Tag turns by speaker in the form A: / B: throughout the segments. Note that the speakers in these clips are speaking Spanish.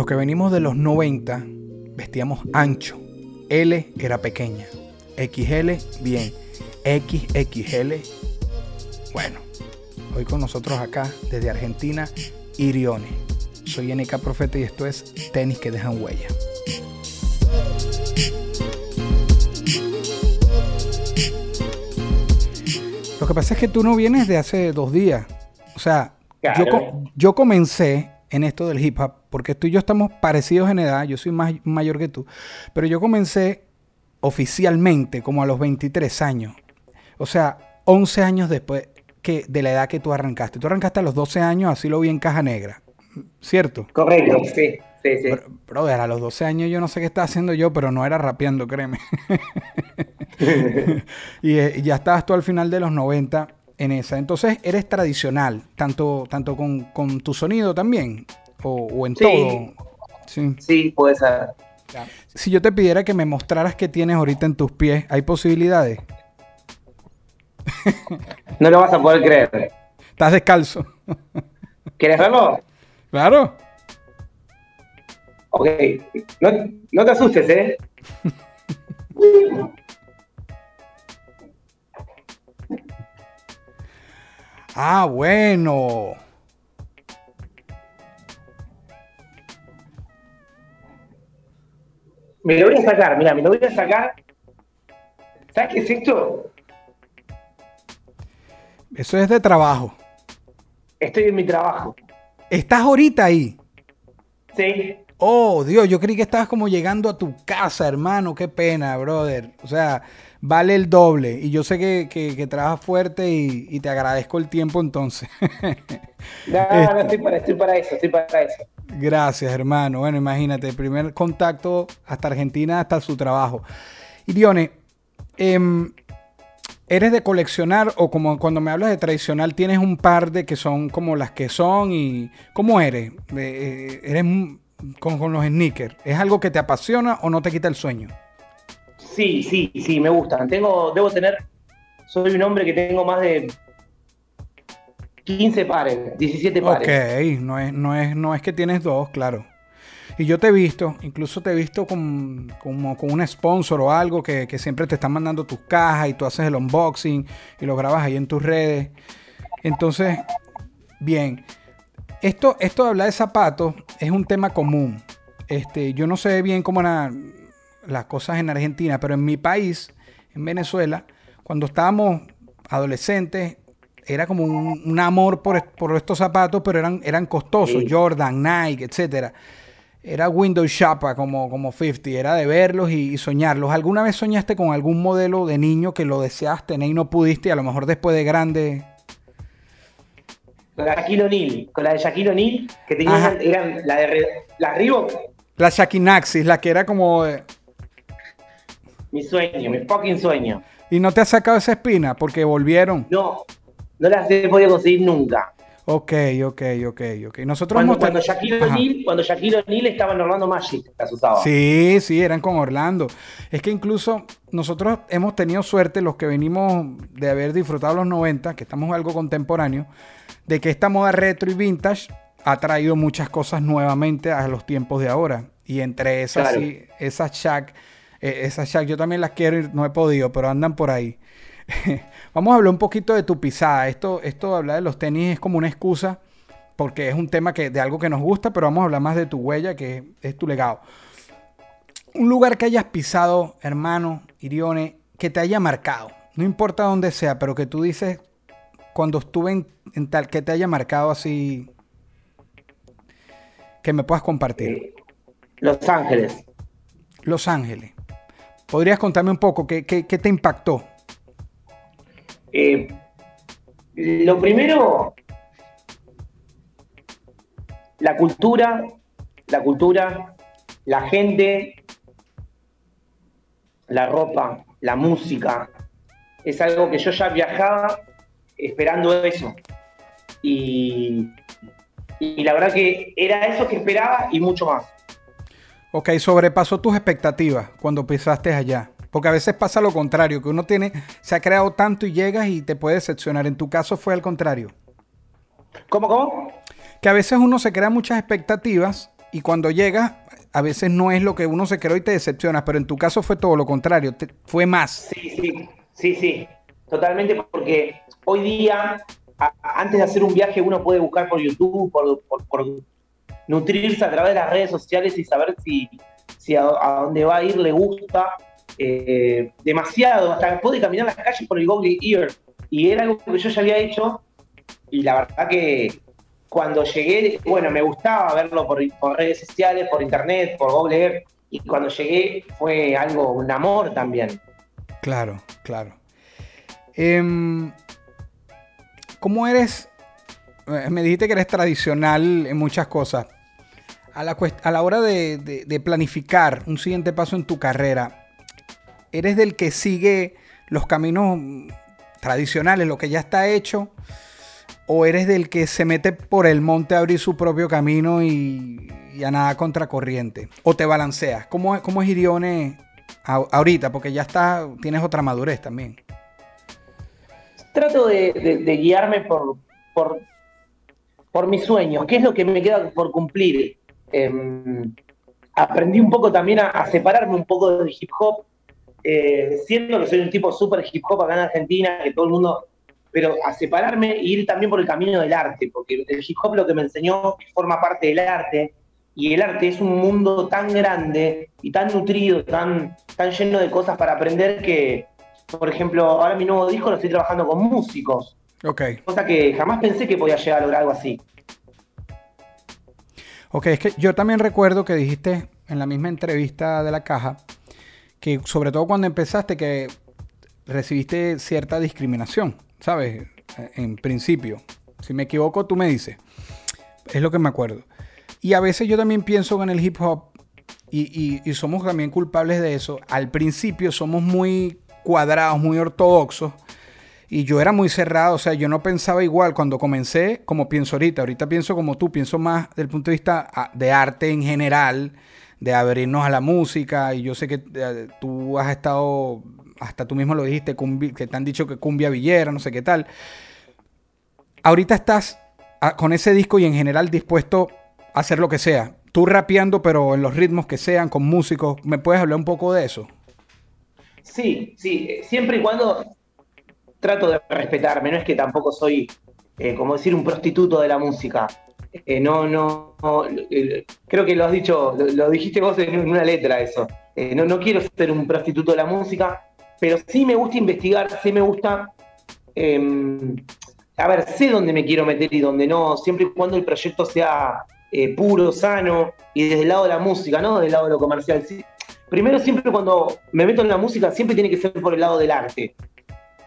A: Los que venimos de los 90 vestíamos ancho. L era pequeña. XL, bien. XXL, bueno. Hoy con nosotros acá, desde Argentina, Irione. Soy NK Profeta y esto es Tenis que dejan huella. Lo que pasa es que tú no vienes de hace dos días. O sea, yo,
B: Claro.
A: yo comencé en esto del hip hop porque tú y yo estamos parecidos en edad. Yo soy más mayor que tú. Pero yo comencé oficialmente como a los 23 años. O sea, 11 años después que de la edad que tú arrancaste. Tú arrancaste a los 12 años, así lo vi en Caja Negra. ¿Cierto?
B: Correcto, sí, sí, sí.
A: Bro- Brother, a los 12 años yo no sé qué estaba haciendo yo, pero no era rapeando, créeme. y, eh, y ya estabas tú al final de los 90 en esa. Entonces, eres tradicional, tanto, tanto con, con tu sonido también, o, o en
B: Sí.
A: todo. Sí.
B: Sí, puede ser.
A: Si yo te pidiera que me mostraras qué tienes ahorita en tus pies, ¿hay posibilidades?
B: No lo vas a poder creer.
A: Estás descalzo.
B: ¿Quieres verlo?
A: claro.
B: Ok. No, no te asustes, ¿eh?
A: Ah, bueno.
B: Me lo voy a sacar, mira, me lo voy a sacar. ¿Sabes qué es esto?
A: Eso es de trabajo.
B: Estoy en mi trabajo.
A: ¿Estás ahorita ahí?
B: Sí.
A: Oh, Dios, yo creí que estabas como llegando a tu casa, hermano. Qué pena, brother. O sea, vale el doble. Y yo sé que, que- que trabajas fuerte y, y te agradezco el tiempo entonces.
B: No,
A: Este.
B: no estoy para, estoy para eso, estoy para eso.
A: Gracias, hermano. Bueno, imagínate, primer contacto hasta Argentina, hasta su trabajo. Y Dione, em, ¿eres de coleccionar o como cuando me hablas de tradicional tienes un par de que son como las que son y cómo eres? Eh, eh, ¿Eres con, con los sneakers? ¿Es algo que te apasiona o no te quita el sueño?
B: Sí, sí, sí, me gustan. Tengo, debo tener, soy un hombre que tengo más de 15 pares, 17 pares.
A: Ok, no es, no, es, no es que tienes dos, claro. Y yo te he visto, incluso te he visto con, como con un sponsor o algo que, que siempre te están mandando tus cajas y tú haces el unboxing y lo grabas ahí en tus redes. Entonces, bien, esto, esto de hablar de zapatos es un tema común. Este, yo no sé bien cómo eran las cosas en Argentina, pero en mi país, en Venezuela, cuando estábamos adolescentes, era como un, un amor por, por estos zapatos, pero eran, eran costosos,
B: Sí.
A: Jordan, Nike, etcétera. Era window shopper como, como 50, era de verlos y, y soñarlos. ¿Alguna vez soñaste con algún modelo de niño que lo deseas tener y no pudiste y a lo mejor después de grande?
B: Con la Shaquille O'Neal, con la de Shaquille O'Neal, que
A: Ajá.
B: tenían, eran la de la Reebok,
A: La Shakinaxis, la que era como... de-
B: mi sueño, mi fucking sueño.
A: Y no te has sacado esa espina porque volvieron.
B: No, no las he podido conseguir nunca.
A: Ok, ok, ok, ok. Nosotros
B: Cuando,
A: hemos
B: cuando Shaquille. O'Neal, cuando Shaquille O'Neal estaba en Orlando Magic, las usaba.
A: Sí, sí, eran con Orlando. Es que incluso nosotros hemos tenido suerte, los que venimos de haber disfrutado los 90, que estamos algo contemporáneo, de que esta moda retro y vintage ha traído muchas cosas nuevamente a los tiempos de ahora. Y entre esas,
B: Claro.
A: sí, esas Shaq, eh, esas Shaq, yo también las quiero y no he podido, pero andan por ahí. Vamos a hablar un poquito de tu pisada. Esto, esto de hablar de los tenis es como una excusa porque es un tema que, de algo que nos gusta, pero vamos a hablar más de tu huella, que es tu legado. Un lugar que hayas pisado, hermano, Irione, que te haya marcado. No importa dónde sea, pero que tú dices, cuando estuve en, en tal, que te haya marcado así, que me puedas compartir.
B: Eh, Los Ángeles.
A: Los Ángeles. ¿Podrías contarme un poco qué, qué- qué te impactó?
B: Eh, lo primero, la cultura, la cultura, la gente, la ropa, la música, es algo que yo ya viajaba esperando eso. Y, y la verdad que era eso que esperaba y mucho más.
A: Ok, sobrepasó tus expectativas cuando pisaste allá. Porque a veces pasa lo contrario, que uno tiene, se ha creado tanto y llegas y te puede decepcionar. En tu caso fue al contrario.
B: ¿Cómo, cómo?
A: Que a veces uno se crea muchas expectativas y cuando llegas, a veces no es lo que uno se creó y te decepcionas, pero en tu caso fue todo lo contrario, fue más.
B: Sí, sí, sí, sí, totalmente, porque hoy día, antes de hacer un viaje, uno puede buscar por YouTube, por, por, nutrirse a través de las redes sociales y saber si, si a, dónde va a ir le gusta eh, demasiado, hasta puede caminar las calles por el Google Ear, y era algo que yo ya había hecho, y la verdad que cuando llegué, bueno, me gustaba verlo por, redes sociales, por internet, por Google Earth, y cuando llegué fue algo, un amor también.
A: Claro, claro. Em, ¿Cómo eres? Eh, me dijiste que eres tradicional en muchas cosas. A la, a la hora de, planificar un siguiente paso en tu carrera, ¿eres del que sigue los caminos tradicionales, lo que ya está hecho? ¿O eres del que se mete por el monte a abrir su propio camino y, a nada contracorriente? ¿O te balanceas? ¿Cómo, es Irione ahorita? Porque ya está, tienes otra madurez también.
B: Trato de, guiarme por, por, mis sueños, qué es lo que me queda por cumplir. Em, aprendí un poco también a, separarme un poco del hip hop, eh, siendo que soy un tipo súper hip hop acá en Argentina, que todo el mundo pero a separarme e ir también por el camino del arte, porque el hip hop lo que me enseñó forma parte del arte, y el arte es un mundo tan grande y tan nutrido, tan, tan lleno de cosas para aprender que, por ejemplo, ahora mi nuevo disco lo estoy trabajando con músicos.
A: Ok.
B: Cosa que jamás pensé que podía llegar a lograr algo así.
A: Ok, es que yo también recuerdo que dijiste en la misma entrevista de la caja que sobre todo cuando empezaste que recibiste cierta discriminación. ¿sabes? En principio. Si me equivoco, tú me dices. Es lo que me acuerdo. Y a veces yo también pienso en el hip hop y, somos también culpables de eso. Al principio somos muy cuadrados, muy ortodoxos. Y yo era muy cerrado, o sea, yo no pensaba igual cuando comencé como pienso ahorita. Ahorita pienso como tú, pienso más del punto de vista ah, de arte en general, de abrirnos a la música. Y yo sé que eh, tú has estado hasta tú mismo lo dijiste, que te han dicho que cumbia villera, no sé qué tal. Ahorita estás ah, con ese disco y en general dispuesto a hacer lo que sea. Tú rapeando, pero en los ritmos que sean, con músicos. ¿Me puedes hablar un poco de eso?
B: Sí, sí. Siempre y cuando trato de respetarme. No es que tampoco soy, eh, como decir, un prostituto de la música. Eh, no, no, eh, creo que lo has dicho, lo, dijiste vos en una letra eso. no, no quiero ser un prostituto de la música, pero sí me gusta investigar, sí me gusta, em, a ver, sé dónde me quiero meter y dónde no, siempre y cuando el proyecto sea eh, puro, sano y desde el lado de la música, no desde el lado de lo comercial. Primero, siempre cuando me meto en la música, siempre tiene que ser por el lado del arte,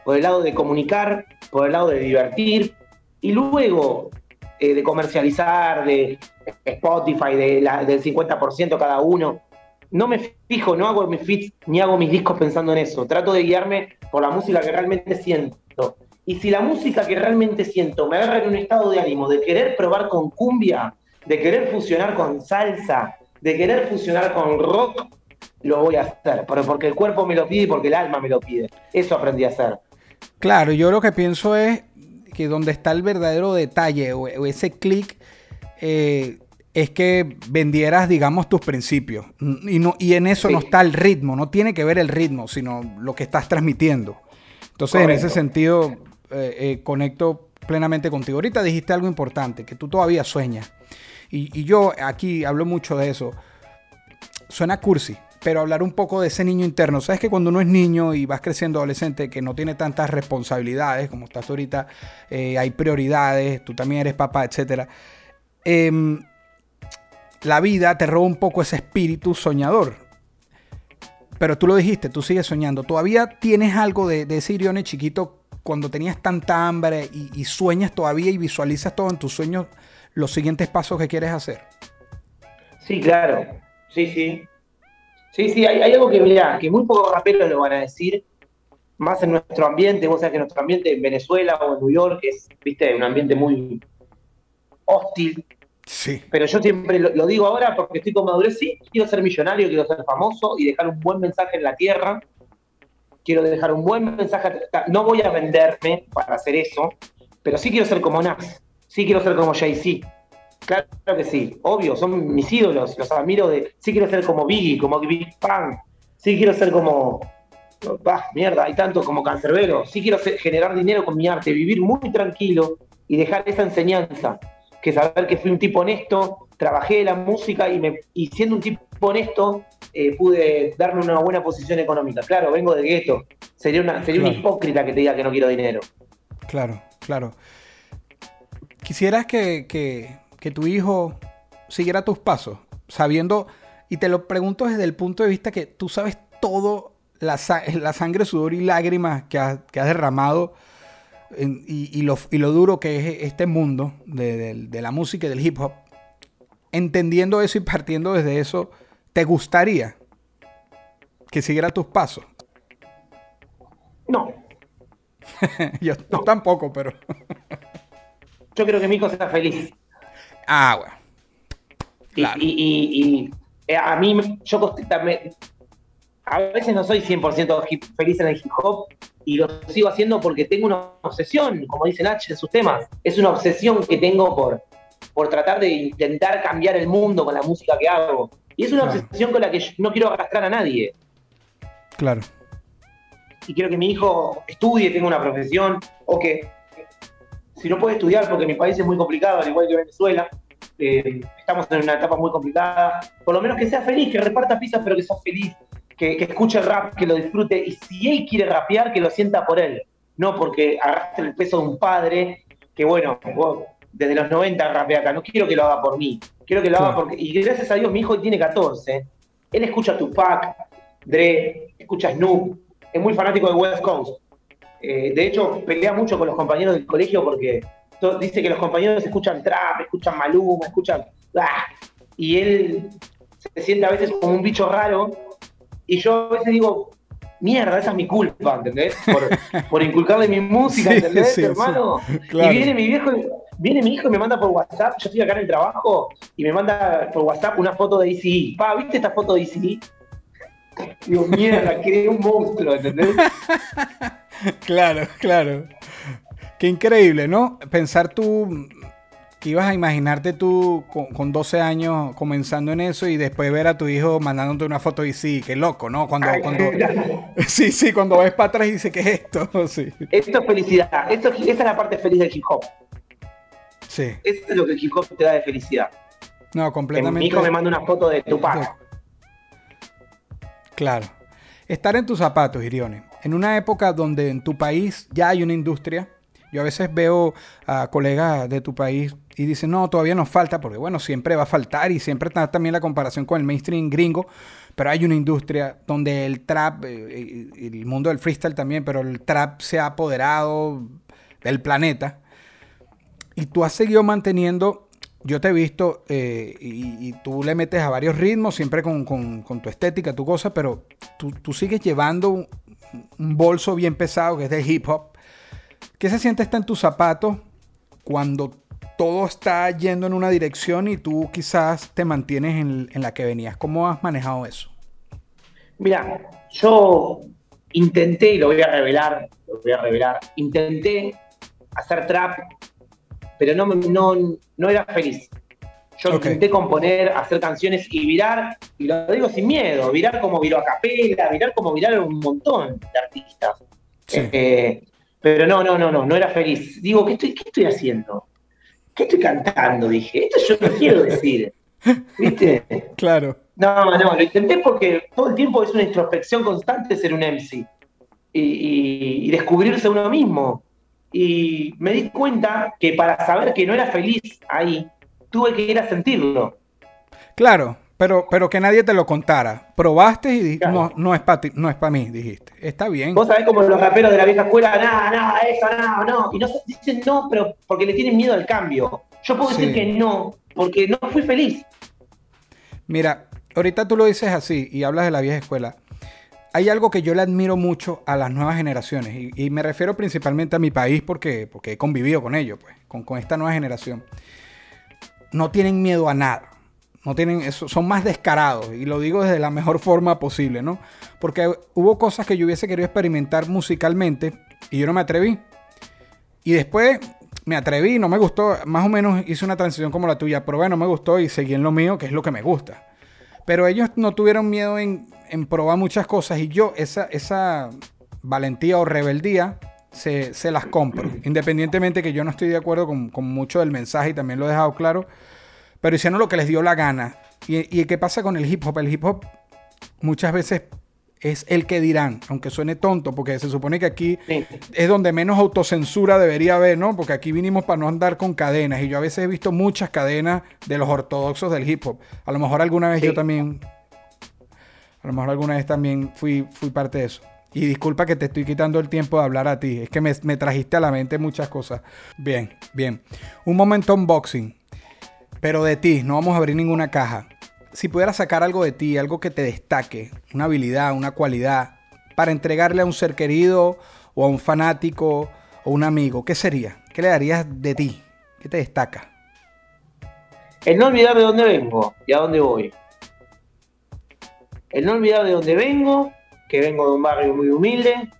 B: por el lado de comunicar, por el lado de divertir y luego eh, de comercializar, de Spotify, de del 50% cada uno no me fijo, no hago mis fits ni hago mis discos pensando en eso. Trato de guiarme por la música que realmente siento. Y si la música que realmente siento me agarra en un estado de ánimo de querer probar con cumbia, de querer fusionar con salsa, de querer fusionar con rock, lo voy a hacer. Pero porque el cuerpo me lo pide y porque el alma me lo pide. Eso aprendí a hacer.
A: Claro, yo lo que pienso es que donde está el verdadero detalle o, ese clic, eh, es que vendieras, digamos, tus principios. Y, no, y en eso no está el ritmo, no tiene que ver el ritmo, sino lo que estás transmitiendo. Entonces, en ese sentido, eh, eh, conecto plenamente contigo. Ahorita dijiste algo importante, que tú todavía sueñas. Y, y, yo aquí hablo mucho de eso. Suena cursi, pero hablar un poco de ese niño interno. Sabes que cuando uno es niño y vas creciendo adolescente, que no tiene tantas responsabilidades como estás ahorita, eh, hay prioridades, tú también eres papá, etcétera. Eh, la vida te roba un poco ese espíritu soñador. Pero tú lo dijiste, tú sigues soñando. ¿Todavía tienes algo de, ese Irione chiquito cuando tenías tanta hambre y, sueñas todavía y visualizas todo en tus sueños los siguientes pasos que quieres hacer?
B: Sí, claro. sí, sí. Sí, sí, hay, hay algo que, mirá, que muy pocos raperos lo van a decir, más en nuestro ambiente, vos sabés que nuestro ambiente en Venezuela o en New York es, viste, un ambiente muy hostil,
A: Sí.
B: pero yo siempre lo, lo digo ahora porque estoy con madurez, sí, quiero ser millonario, quiero ser famoso y dejar un buen mensaje en la tierra, quiero dejar un buen mensaje, no voy a venderme para hacer eso, pero sí quiero ser como Nas, sí quiero ser como Jay-Z, claro que sí, obvio, son mis ídolos, los admiro de, sí quiero ser como Biggie, como Big Pang, sí quiero ser como, bah, mierda, hay tanto como Cancerbero, sí quiero ser- generar dinero con mi arte, vivir muy tranquilo y dejar esa enseñanza, que saber que fui un tipo honesto, trabajé de la música y, me, y siendo un tipo honesto eh, pude darme una buena posición económica. Claro, vengo de gueto, sería, una, sería un
A: Claro.
B: hipócrita que te diga que no quiero dinero.
A: Claro, claro. Quisieras que, que- que tu hijo siguiera tus pasos, sabiendo, y te lo pregunto desde el punto de vista que tú sabes todo, la, la sangre, sudor y lágrimas que has, que has derramado en- y, y lo, y lo duro que es este mundo de, de- de la música y del hip hop. Entendiendo eso y partiendo desde eso, ¿te gustaría que siguiera tus pasos?
B: No,
A: Yo yo tampoco, pero...
B: yo creo que mi hijo sea feliz.
A: Ah, bueno.
B: Y,
A: Claro.
B: y- y- y, eh, a mí, yo también- a veces no soy 100% hip- feliz en el hip hop y lo sigo haciendo porque tengo una obsesión, como dice Nach en sus temas. Es una obsesión que tengo por, por tratar de intentar cambiar el mundo con la música que hago. Y es una
A: Claro.
B: obsesión con la que yo no quiero arrastrar a nadie.
A: Claro.
B: y quiero que mi hijo estudie, tenga una profesión, o que si no puede estudiar, porque mi país es muy complicado, al igual que Venezuela, eh, estamos en una etapa muy complicada, por lo menos que sea feliz, que reparta pizzas, pero que sea feliz, que, que escuche rap, que lo disfrute, y si él quiere rapear, que lo sienta por él, no porque arrastre el peso de un padre, que bueno, vos desde los 90 rapea acá, no quiero que lo haga por mí, quiero que lo haga porque, y gracias a Dios mi hijo tiene 14, él escucha Tupac, Dre, escucha Snoop, es muy fanático de West Coast. Eh, de hecho, pelea mucho con los compañeros del colegio porque to- dice que los compañeros escuchan trap, escuchan Maluma, escuchan... ¡ah! Y él se siente a veces como un bicho raro. Y yo a veces digo, mierda, esa es mi culpa, ¿entendés? Por, por inculcarle mi música,
A: Sí,
B: ¿entendés,
A: sí, sí.
B: hermano?
A: Claro.
B: Y viene mi viejo, viene mi hijo y me manda por WhatsApp, yo estoy acá en el trabajo, y me manda por WhatsApp una foto de ICE. Pa, ¿viste esta foto de ICE? Digo, mierda, creé un monstruo, ¿entendés?
A: Claro, claro. Qué increíble, ¿no? Pensar tú que ibas a imaginarte tú con, con 12 años comenzando en eso y después ver a tu hijo mandándote una foto y sí, qué loco, ¿no? Cuando,
B: Ay,
A: cuando, sí, sí, cuando ves para atrás y dices, ¿qué es esto? Sí,
B: Esto es felicidad. Esto, esa es la parte feliz del hip hop.
A: sí.
B: Esto es lo que el hip hop te da de felicidad.
A: No,
B: Que
A: completamente.
B: mi hijo me manda una foto de Tupac.
A: Claro. Estar en tus zapatos, Irione. En una época donde en tu país ya hay una industria. Yo a veces veo a colegas de tu país y dicen, no, todavía nos falta, porque bueno, siempre va a faltar y siempre está también la comparación con el mainstream gringo, pero hay una industria donde el trap, eh, y el mundo del freestyle también, pero el trap se ha apoderado del planeta. Y tú has seguido manteniendo, yo te he visto, eh, y, y tú le metes a varios ritmos, siempre con, con- con tu estética, tu cosa, pero tú, tú sigues llevando un, bolso bien pesado que es del hip hop. ¿Qué se siente estar en tus zapatos cuando todo está yendo en una dirección y tú quizás te mantienes en, la que venías? ¿Cómo has manejado eso?
B: Mira, yo intenté, y lo voy a revelar, lo voy a revelar, intenté hacer trap, pero no, no, no era feliz. Yo intenté componer, hacer canciones y virar, y lo digo sin miedo, virar como viró a capela, virar como viraron un montón de artistas.
A: Sí.
B: Eh, pero no, no, no, no, no era feliz. Digo, ¿qué estoy, qué estoy haciendo? ¿Qué estoy cantando? Dije, esto yo no quiero decir. ¿Viste?
A: Claro.
B: No, no, lo intenté porque todo el tiempo es una introspección constante ser un MC y, y- y descubrirse uno mismo. Y me di cuenta que para saber que no era feliz ahí, tuve que ir a sentirlo.
A: Claro, pero, pero que nadie te lo contara. Probaste y dijiste,
B: Claro.
A: no, no es para no es para mí, dijiste. Está bien.
B: Vos sabés como los raperos de la vieja escuela, nada, nada, eso, no, no. Y no dicen no, pero porque le tienen miedo al cambio. Yo puedo
A: Sí.
B: decir que no, porque no fui feliz.
A: Mira, ahorita tú lo dices así y hablas de la vieja escuela. Hay algo que yo le admiro mucho a las nuevas generaciones y, y me refiero principalmente a mi país porque, porque he convivido con ellos, pues, con, con esta nueva generación. No tienen miedo a nada. No tienen eso, son más descarados y lo digo desde la mejor forma posible, ¿no? Porque hubo cosas que yo hubiese querido experimentar musicalmente y yo no me atreví. Y después me atreví, no me gustó, más o menos hice una transición como la tuya, pero bueno, me gustó y seguí en lo mío, que es lo que me gusta. Pero ellos no tuvieron miedo en, en probar muchas cosas y yo esa, esa valentía o rebeldía se, se, las compro. Independientemente que yo no estoy de acuerdo con, con, mucho del mensaje y también lo he dejado claro, pero hicieron lo que les dio la gana. ¿Y, y qué pasa con el hip hop? El hip hop muchas veces es el que dirán, aunque suene tonto, porque se supone que aquí sí. es donde menos autocensura debería haber, ¿no? Porque aquí vinimos para no andar con cadenas y yo a veces he visto muchas cadenas de los ortodoxos del hip hop. A lo mejor alguna vez sí. yo también, a lo mejor alguna vez también fui, fui parte de eso. Y disculpa que te estoy quitando el tiempo de hablar a ti, es que me, me trajiste a la mente muchas cosas. Bien, bien. Un momento unboxing, pero de ti, no vamos a abrir ninguna caja si pudieras sacar algo de ti, algo que te destaque, una habilidad, una cualidad, para entregarle a un ser querido o a un fanático o un amigo, ¿qué sería? ¿Qué le darías de ti? ¿Qué te destaca?
B: El no olvidar de dónde vengo y a dónde voy. El no olvidar de dónde vengo, que vengo de un barrio muy humilde,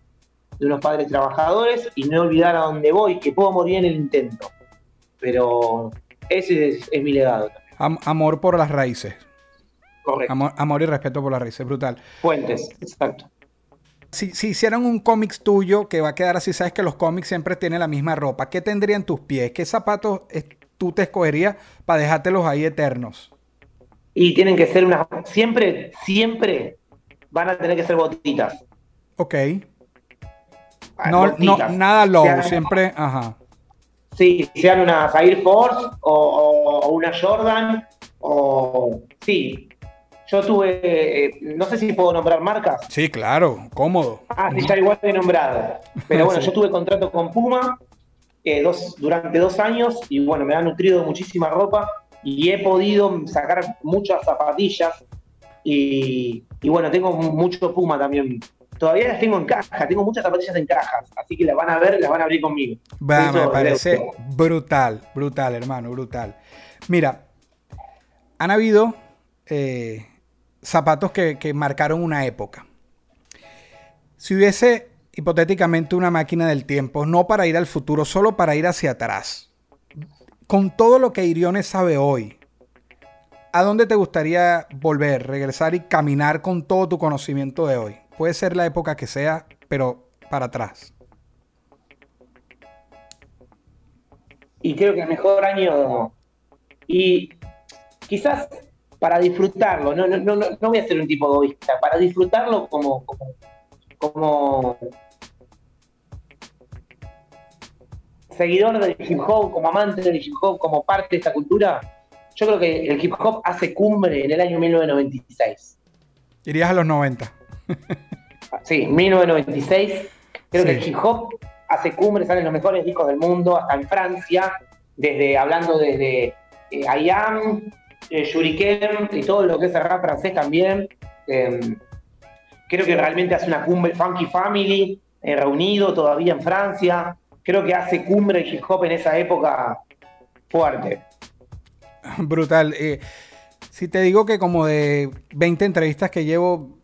B: de unos padres trabajadores, y no olvidar a dónde voy, que puedo morir en el intento. Pero ese es, es mi legado.
A: Am amor por las raíces.
B: Correcto.
A: Amor, amor, y respeto por la raíz, brutal.
B: Fuentes, exacto.
A: Si, si hicieran un cómic tuyo que va a quedar así, sabes que los cómics siempre tienen la misma ropa, ¿qué tendrían tus pies? ¿Qué zapatos tú te escogerías para dejártelos ahí eternos?
B: Y tienen que ser unas. Siempre, siempre van a tener que ser botitas.
A: Ok. No, botitas. no nada low, sean, siempre. Ajá.
B: Sí, sean unas Air Force o, o una Jordan o. Sí, yo tuve, eh, no sé si puedo nombrar marcas.
A: Sí, claro, cómodo.
B: Ah, sí, ya igual de nombrado. Pero bueno, sí. yo tuve contrato con Puma eh, dos, durante dos años y bueno, me ha nutrido muchísima ropa y he podido sacar muchas zapatillas y, y bueno, tengo mucho Puma también. Todavía las tengo en caja, tengo muchas zapatillas en cajas, así que las van a ver, las van a abrir conmigo.
A: Va, me parece brutal, brutal, hermano, brutal. Mira, han habido eh, zapatos que, que marcaron una época. Si hubiese hipotéticamente una máquina del tiempo, no para ir al futuro, solo para ir hacia atrás, con todo lo que Iriones sabe hoy, ¿a dónde te gustaría volver, regresar y caminar con todo tu conocimiento de hoy? Puede ser la época que sea, pero para atrás.
B: Y creo que el mejor año, y quizás para disfrutarlo, no, no, no, no voy a ser un tipo egoísta, para disfrutarlo como, como, como seguidor del hip hop, como amante del hip hop, como parte de esta cultura, yo creo que el hip hop hace cumbre en el año 1996.
A: Irías a los 90.
B: sí, 1996. Creo sí. que el hip hop hace cumbre, salen los mejores discos del mundo, hasta en Francia, desde hablando desde eh, I Am, eh, Shuriken y todo lo que es el rap francés también. Eh, creo que realmente hace una cumbre Funky Family, eh, reunido todavía en Francia. Creo que hace cumbre el hip hop en esa época fuerte.
A: Brutal. Eh, si te digo que como de 20 entrevistas que llevo,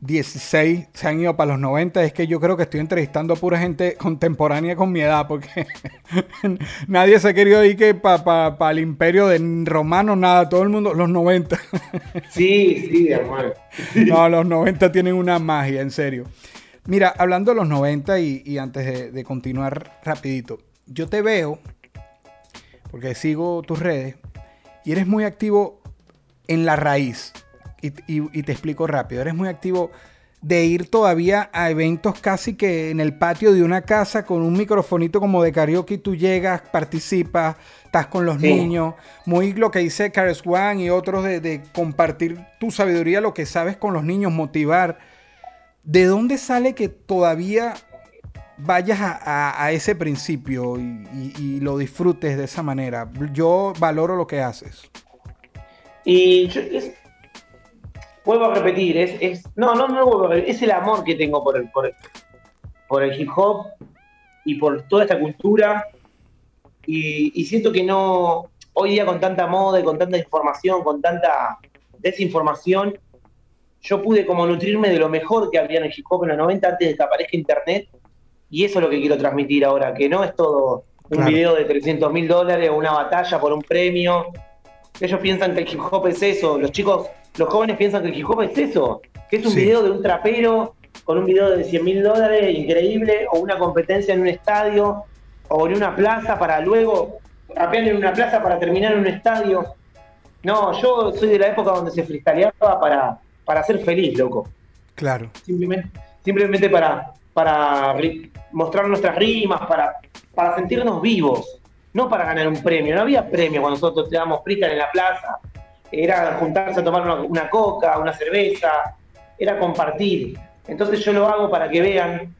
A: 16 se han ido para los 90, es que yo creo que estoy entrevistando a pura gente contemporánea con mi edad, porque nadie se ha querido ir que para pa, pa el imperio de romano, nada, todo el mundo, los 90.
B: sí, sí, hermano.
A: no, los 90 tienen una magia, en serio. Mira, hablando de los 90 y, y antes de, de continuar rapidito, yo te veo, porque sigo tus redes, y eres muy activo en la raíz. Y, y, y, te explico rápido. Eres muy activo de ir todavía a eventos casi que en el patio de una casa con un microfonito como de karaoke. Tú llegas, participas, estás con los sí. niños. Muy lo que dice Cares One y otros de, de, compartir tu sabiduría, lo que sabes con los niños, motivar. ¿De dónde sale que todavía vayas a, ese principio y, lo disfrutes de esa manera? Yo valoro lo que haces.
B: Y yo, vuelvo a repetir, es, es no, no, no vuelvo a repetir, es el amor que tengo por el, por el, por el hip hop y por toda esta cultura. Y, y siento que no, hoy día con tanta moda y con tanta información, con tanta desinformación, yo pude como nutrirme de lo mejor que había en el hip hop en los 90 antes de que aparezca internet. Y eso es lo que quiero transmitir ahora, que no es todo un
A: Claro.
B: video de 300 mil dólares o una batalla por un premio. Ellos piensan que el hip hop es eso, los chicos, los jóvenes piensan que el hip hop es eso, que es un
A: Sí.
B: video de un trapero con un video de 100 mil dólares increíble, o una competencia en un estadio, o en una plaza para luego rapear en una plaza para terminar en un estadio. No, yo soy de la época donde se freestyleaba para, para ser feliz, loco
A: Claro.
B: simplemente, simplemente para, para mostrar nuestras rimas, para, para sentirnos vivos, no para ganar un premio. No había premio cuando nosotros teníamos freestyle en la plaza. Era juntarse a tomar una, coca, una cerveza, era compartir. Entonces yo lo hago para que vean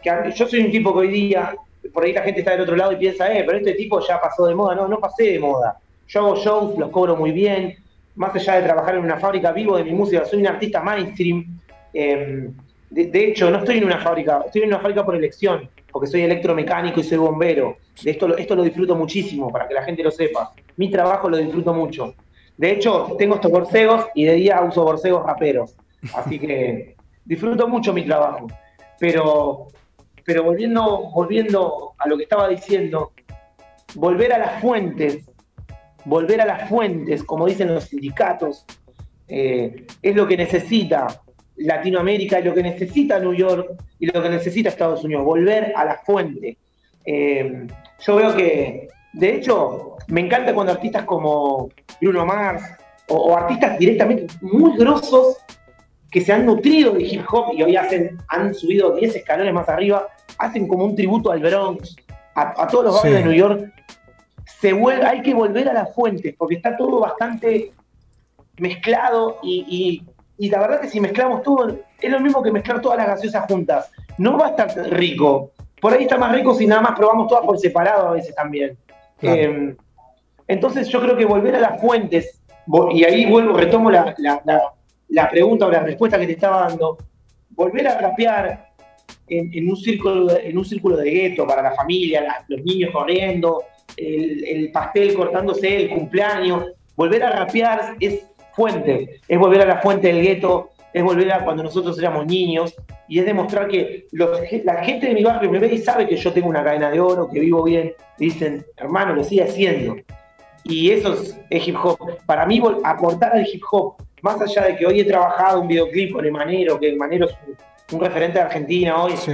B: que yo soy un tipo que hoy día, por ahí la gente está del otro lado y piensa, eh, pero este tipo ya pasó de moda. No, no pasé de moda. Yo hago shows, los cobro muy bien. Más allá de trabajar en una fábrica, vivo de mi música, soy un artista mainstream. Eh, de, hecho, no estoy en una fábrica, estoy en una fábrica por elección, porque soy electromecánico y soy bombero. De esto, esto lo disfruto muchísimo, para que la gente lo sepa. Mi trabajo lo disfruto mucho. De hecho, tengo estos borcegos y de día uso borcegos raperos. Así que disfruto mucho mi trabajo. Pero, pero volviendo, volviendo a lo que estaba diciendo, volver a las fuentes, volver a las fuentes, como dicen los sindicatos, eh, es lo que necesita Latinoamérica, es lo que necesita New York y lo que necesita Estados Unidos, volver a la fuente. Eh, yo veo que, de hecho, me encanta cuando artistas como Bruno Mars o, o artistas directamente muy grosos que se han nutrido de hip hop y hoy hacen, han subido 10 escalones más arriba, hacen como un tributo al Bronx, a, a todos los barrios
A: Sí.
B: de New York. Se vuelve, hay que volver a las fuentes porque está todo bastante mezclado y, y- y la verdad que si mezclamos todo, es lo mismo que mezclar todas las gaseosas juntas. No va a estar rico. Por ahí está más rico si nada más probamos todas por separado a veces también.
A: Claro.
B: Eh, entonces yo creo que volver a las fuentes, y ahí vuelvo, retomo la, la- la- la pregunta o la respuesta que te estaba dando, volver a rapear en, en un círculo de, en un círculo de gueto para la familia, la- los niños corriendo, el, el pastel cortándose, el cumpleaños, volver a rapear es fuente, es volver a la fuente del gueto, es volver a cuando nosotros éramos niños, y es demostrar que los- la gente de mi barrio me ve y sabe que yo tengo una cadena de oro, que vivo bien, y dicen, hermano, lo sigue haciendo. Y eso es, es hip hop. Para mí, aportar al hip hop, más allá de que hoy he trabajado un videoclip con Emanero, que Emanero es un, un referente de Argentina hoy,
A: Sí.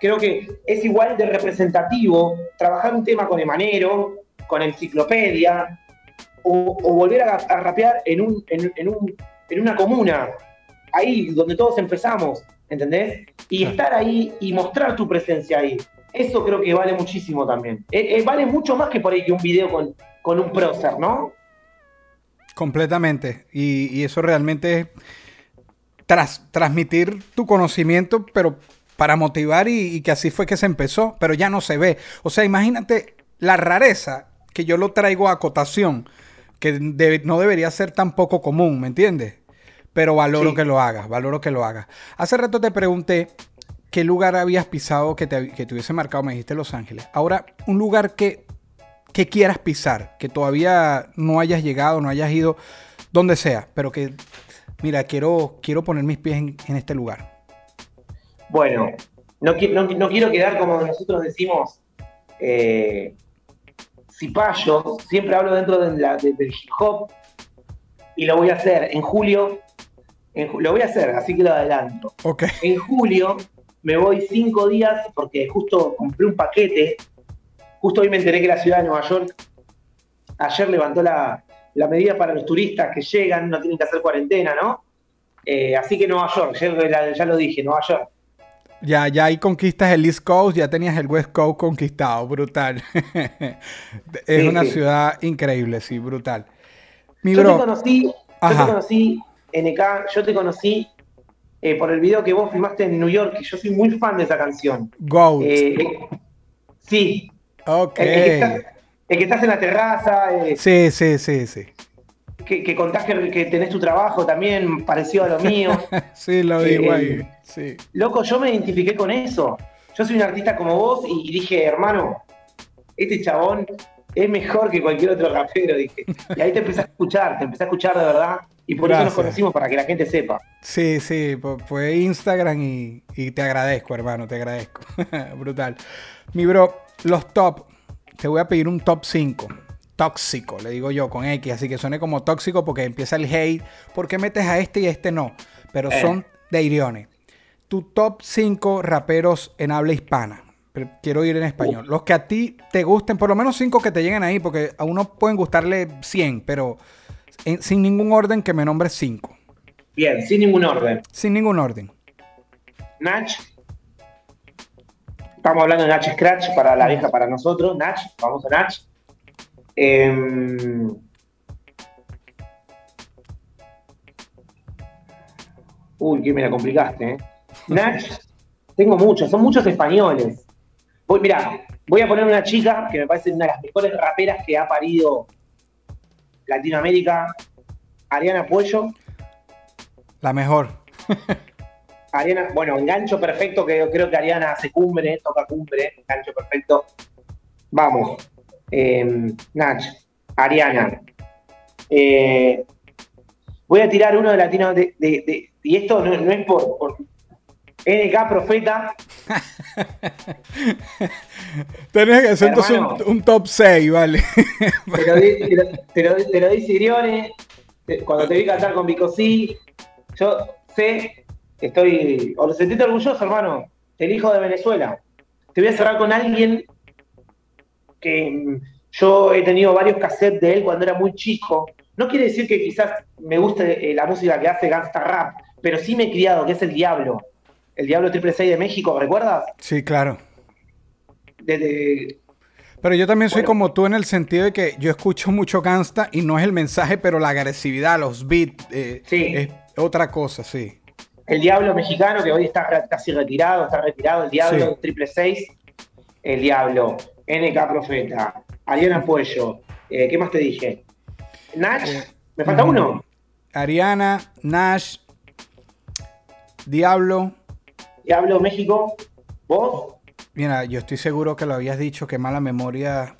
B: creo que es igual de representativo trabajar un tema con Emanero, con Enciclopedia, o, o volver a, a rapear en, un, en, en un- en una comuna, ahí donde todos empezamos, ¿entendés? Y estar ahí y mostrar tu presencia ahí. Eso creo que vale muchísimo también. Eh, eh, vale mucho más que por ahí que un video con, con un prócer, ¿no?
A: Completamente. Y, y eso realmente es tras, transmitir tu conocimiento, pero para motivar y, y que así fue que se empezó, pero ya no se ve. O sea, imagínate la rareza que yo lo traigo a acotación, que debe- no debería ser tan poco común, ¿me entiendes? Pero valoro
B: Sí.
A: que lo hagas, valoro que lo hagas. Hace rato te pregunté qué lugar habías pisado que te, que te hubiese marcado, me dijiste Los Ángeles. Ahora, un lugar que que quieras pisar, que todavía no hayas llegado, no hayas ido, donde sea, pero que, mira, quiero, quiero poner mis pies en, en este lugar.
B: Bueno, no, no- no quiero quedar como nosotros decimos, eh, cipayo, siempre hablo dentro de la- de- del hip hop y lo voy a hacer en julio, en lo voy a hacer, así que lo adelanto. En julio me voy cinco días porque justo compré un paquete, justo hoy me enteré que la ciudad de Nueva York ayer levantó la, la medida para los turistas que llegan, no tienen que hacer cuarentena, ¿no? Eh, así que Nueva York, ya, ya lo dije, Nueva York.
A: Ya, ya ahí conquistas el East Coast, ya tenías el West Coast conquistado, brutal. es
B: Sí,
A: una
B: sí.
A: ciudad increíble, sí, brutal. Mi
B: Yo te conocí, yo te conocí, NK, yo te conocí eh, por el video que vos filmaste en New York, yo soy muy fan de esa canción.
A: Goat.
B: Eh, eh, sí,
A: ok.
B: el, el que está- el que estás en la terraza, eh,
A: Sí, sí, sí, sí.
B: Que, que contás que, que tenés tu trabajo también parecido a lo mío.
A: sí, lo digo
B: Eh,
A: ahí. Sí.
B: Loco, yo me identifiqué con eso. Yo soy un artista como vos y, dije, hermano, este chabón es mejor que cualquier otro rapero, dije. Y ahí te empecé a escuchar, te empecé a escuchar de verdad. Y por eso nos conocimos, para que la gente sepa.
A: Sí, sí, fu- fue Instagram y, y te agradezco, hermano, te agradezco. Brutal. Mi bro, los top, te voy a pedir un top 5. Tóxico, le digo yo, con X, así que suene como tóxico porque empieza el hate. ¿Por qué metes a este y a este no? Pero
B: Eh.
A: son de Irione. Tu top 5 raperos en habla hispana. Pero quiero ir en español. Los que a ti te gusten, por lo menos 5 que te lleguen ahí, porque a uno pueden gustarle 100, pero en- sin ningún orden que me nombres 5.
B: Bien, sin ningún orden.
A: Sin ningún orden.
B: Nach. Estamos hablando de Nach Scratch para la vieja, para nosotros. Nach, vamos a Nach. Em, Uy, que me la complicaste, ¿eh? Nach, tengo muchos, son muchos españoles. Voy, mira, voy a poner una chica que me parece una de las mejores raperas que ha parido Latinoamérica, Ariana Puello.
A: La mejor.
B: Ariana, bueno, engancho perfecto, que yo creo que Ariana hace cumbre, toca cumbre, engancho perfecto. Vamos. Eh, Nach, Ariana. Eh, voy a tirar uno de latino de, de- de- y esto no, no es por, por NK Profeta,
A: Tenés que hacer un, top 6, vale.
B: te lo, te lo- te lo- te lo dice Irione, te- cuando te vi cantar con Bicosí, yo sé, estoy, o lo sentiste orgulloso, hermano, el hijo de Venezuela. Te voy a cerrar con alguien que mm, yo he tenido varios cassettes de él cuando era muy chico. No quiere decir que quizás me guste eh, la música que hace Gangsta Rap, pero sí me he criado, que es el Diablo. El Diablo Triple 6 de México, ¿recuerdas?
A: Sí, claro.
B: Desde,
A: Pero yo también soy
B: Bueno.
A: como tú en el sentido de que yo escucho mucho gangsta y no es el mensaje, pero la agresividad, los beats, eh,
B: Sí.
A: es otra cosa, sí.
B: el Diablo mexicano, que hoy está casi retirado, está retirado, el Diablo
A: Sí.
B: Triple 6, el Diablo, NK Profeta, Ariana Puello, eh, ¿qué más te dije? Nach, ¿me falta uno?
A: Ariana, Nash, Diablo.
B: Diablo México, vos,
A: Mira, yo estoy seguro que lo habías dicho, que mala memoria,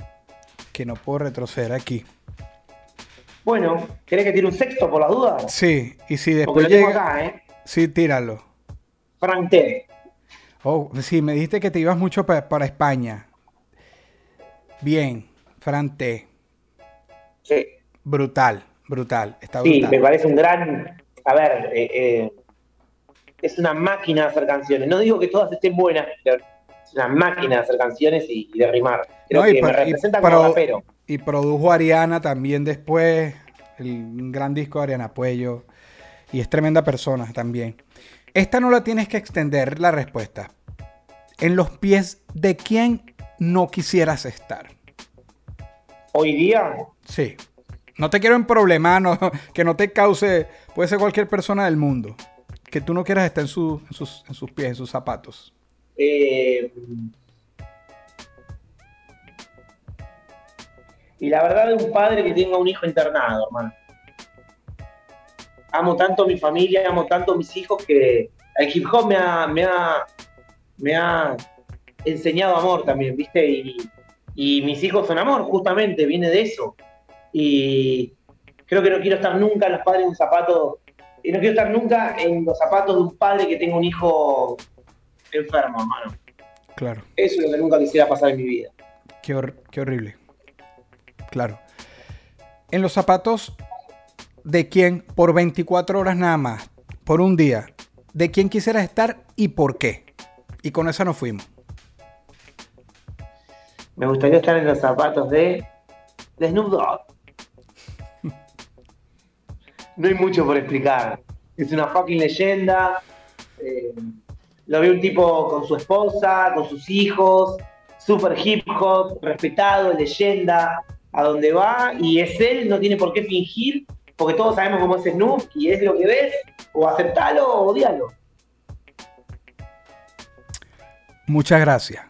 A: que no puedo retroceder aquí.
B: bueno, ¿querés que tire un sexto por las dudas?
A: Sí, y si
B: Porque
A: después
B: lo tengo
A: llega...
B: acá, ¿eh?
A: Sí, tíralo.
B: Frank T.
A: Oh, sí, me dijiste que te ibas mucho pa- para España. Bien, Fran T.
B: Sí,
A: Brutal, brutal. Está
B: sí,
A: brutal.
B: me parece un gran. A ver, eh, eh, es una máquina de hacer canciones. No digo que todas estén buenas, pero es una máquina de hacer canciones y, y de rimar. Creo
A: No, y
B: que me
A: y
B: representa
A: pro-
B: como rapero.
A: Y produjo Ariana también después. El gran disco de Ariana Puello. Y es tremenda persona también. Esta no la tienes que extender la respuesta. En los pies de quién no quisieras estar.
B: Hoy día,
A: Sí. No te quiero en problemas, no, que no te cause. Puede ser cualquier persona del mundo. Que tú no quieras estar en, su- en sus, en sus pies, en sus zapatos.
B: eh, y la verdad de un padre que tenga un hijo internado, hermano. Amo tanto a mi familia, amo tanto a mis hijos que el hip hop me ha, me ha, me ha enseñado amor también, ¿viste? Y, y mis hijos son amor, justamente, viene de eso. Y creo que no quiero estar nunca en los padres de un zapato, y no quiero estar nunca en los zapatos de un padre que tenga un hijo enfermo, hermano.
A: Claro.
B: Eso es lo que nunca quisiera pasar en mi vida.
A: Qué, hor- qué horrible. Claro. En los zapatos de quién, por 24 horas nada más, por un día, de quién quisieras estar y por qué. Y con esa nos fuimos.
B: Me gustaría estar en los zapatos de, de Snoop Dogg. No hay mucho por explicar. Es una fucking leyenda. Eh, lo ve un tipo con su esposa, con sus hijos, super hip hop, respetado, leyenda, a donde va, y es él, no tiene por qué fingir, porque todos sabemos cómo es Snoop, y es lo que ves, o aceptalo o odialo.
A: Muchas gracias.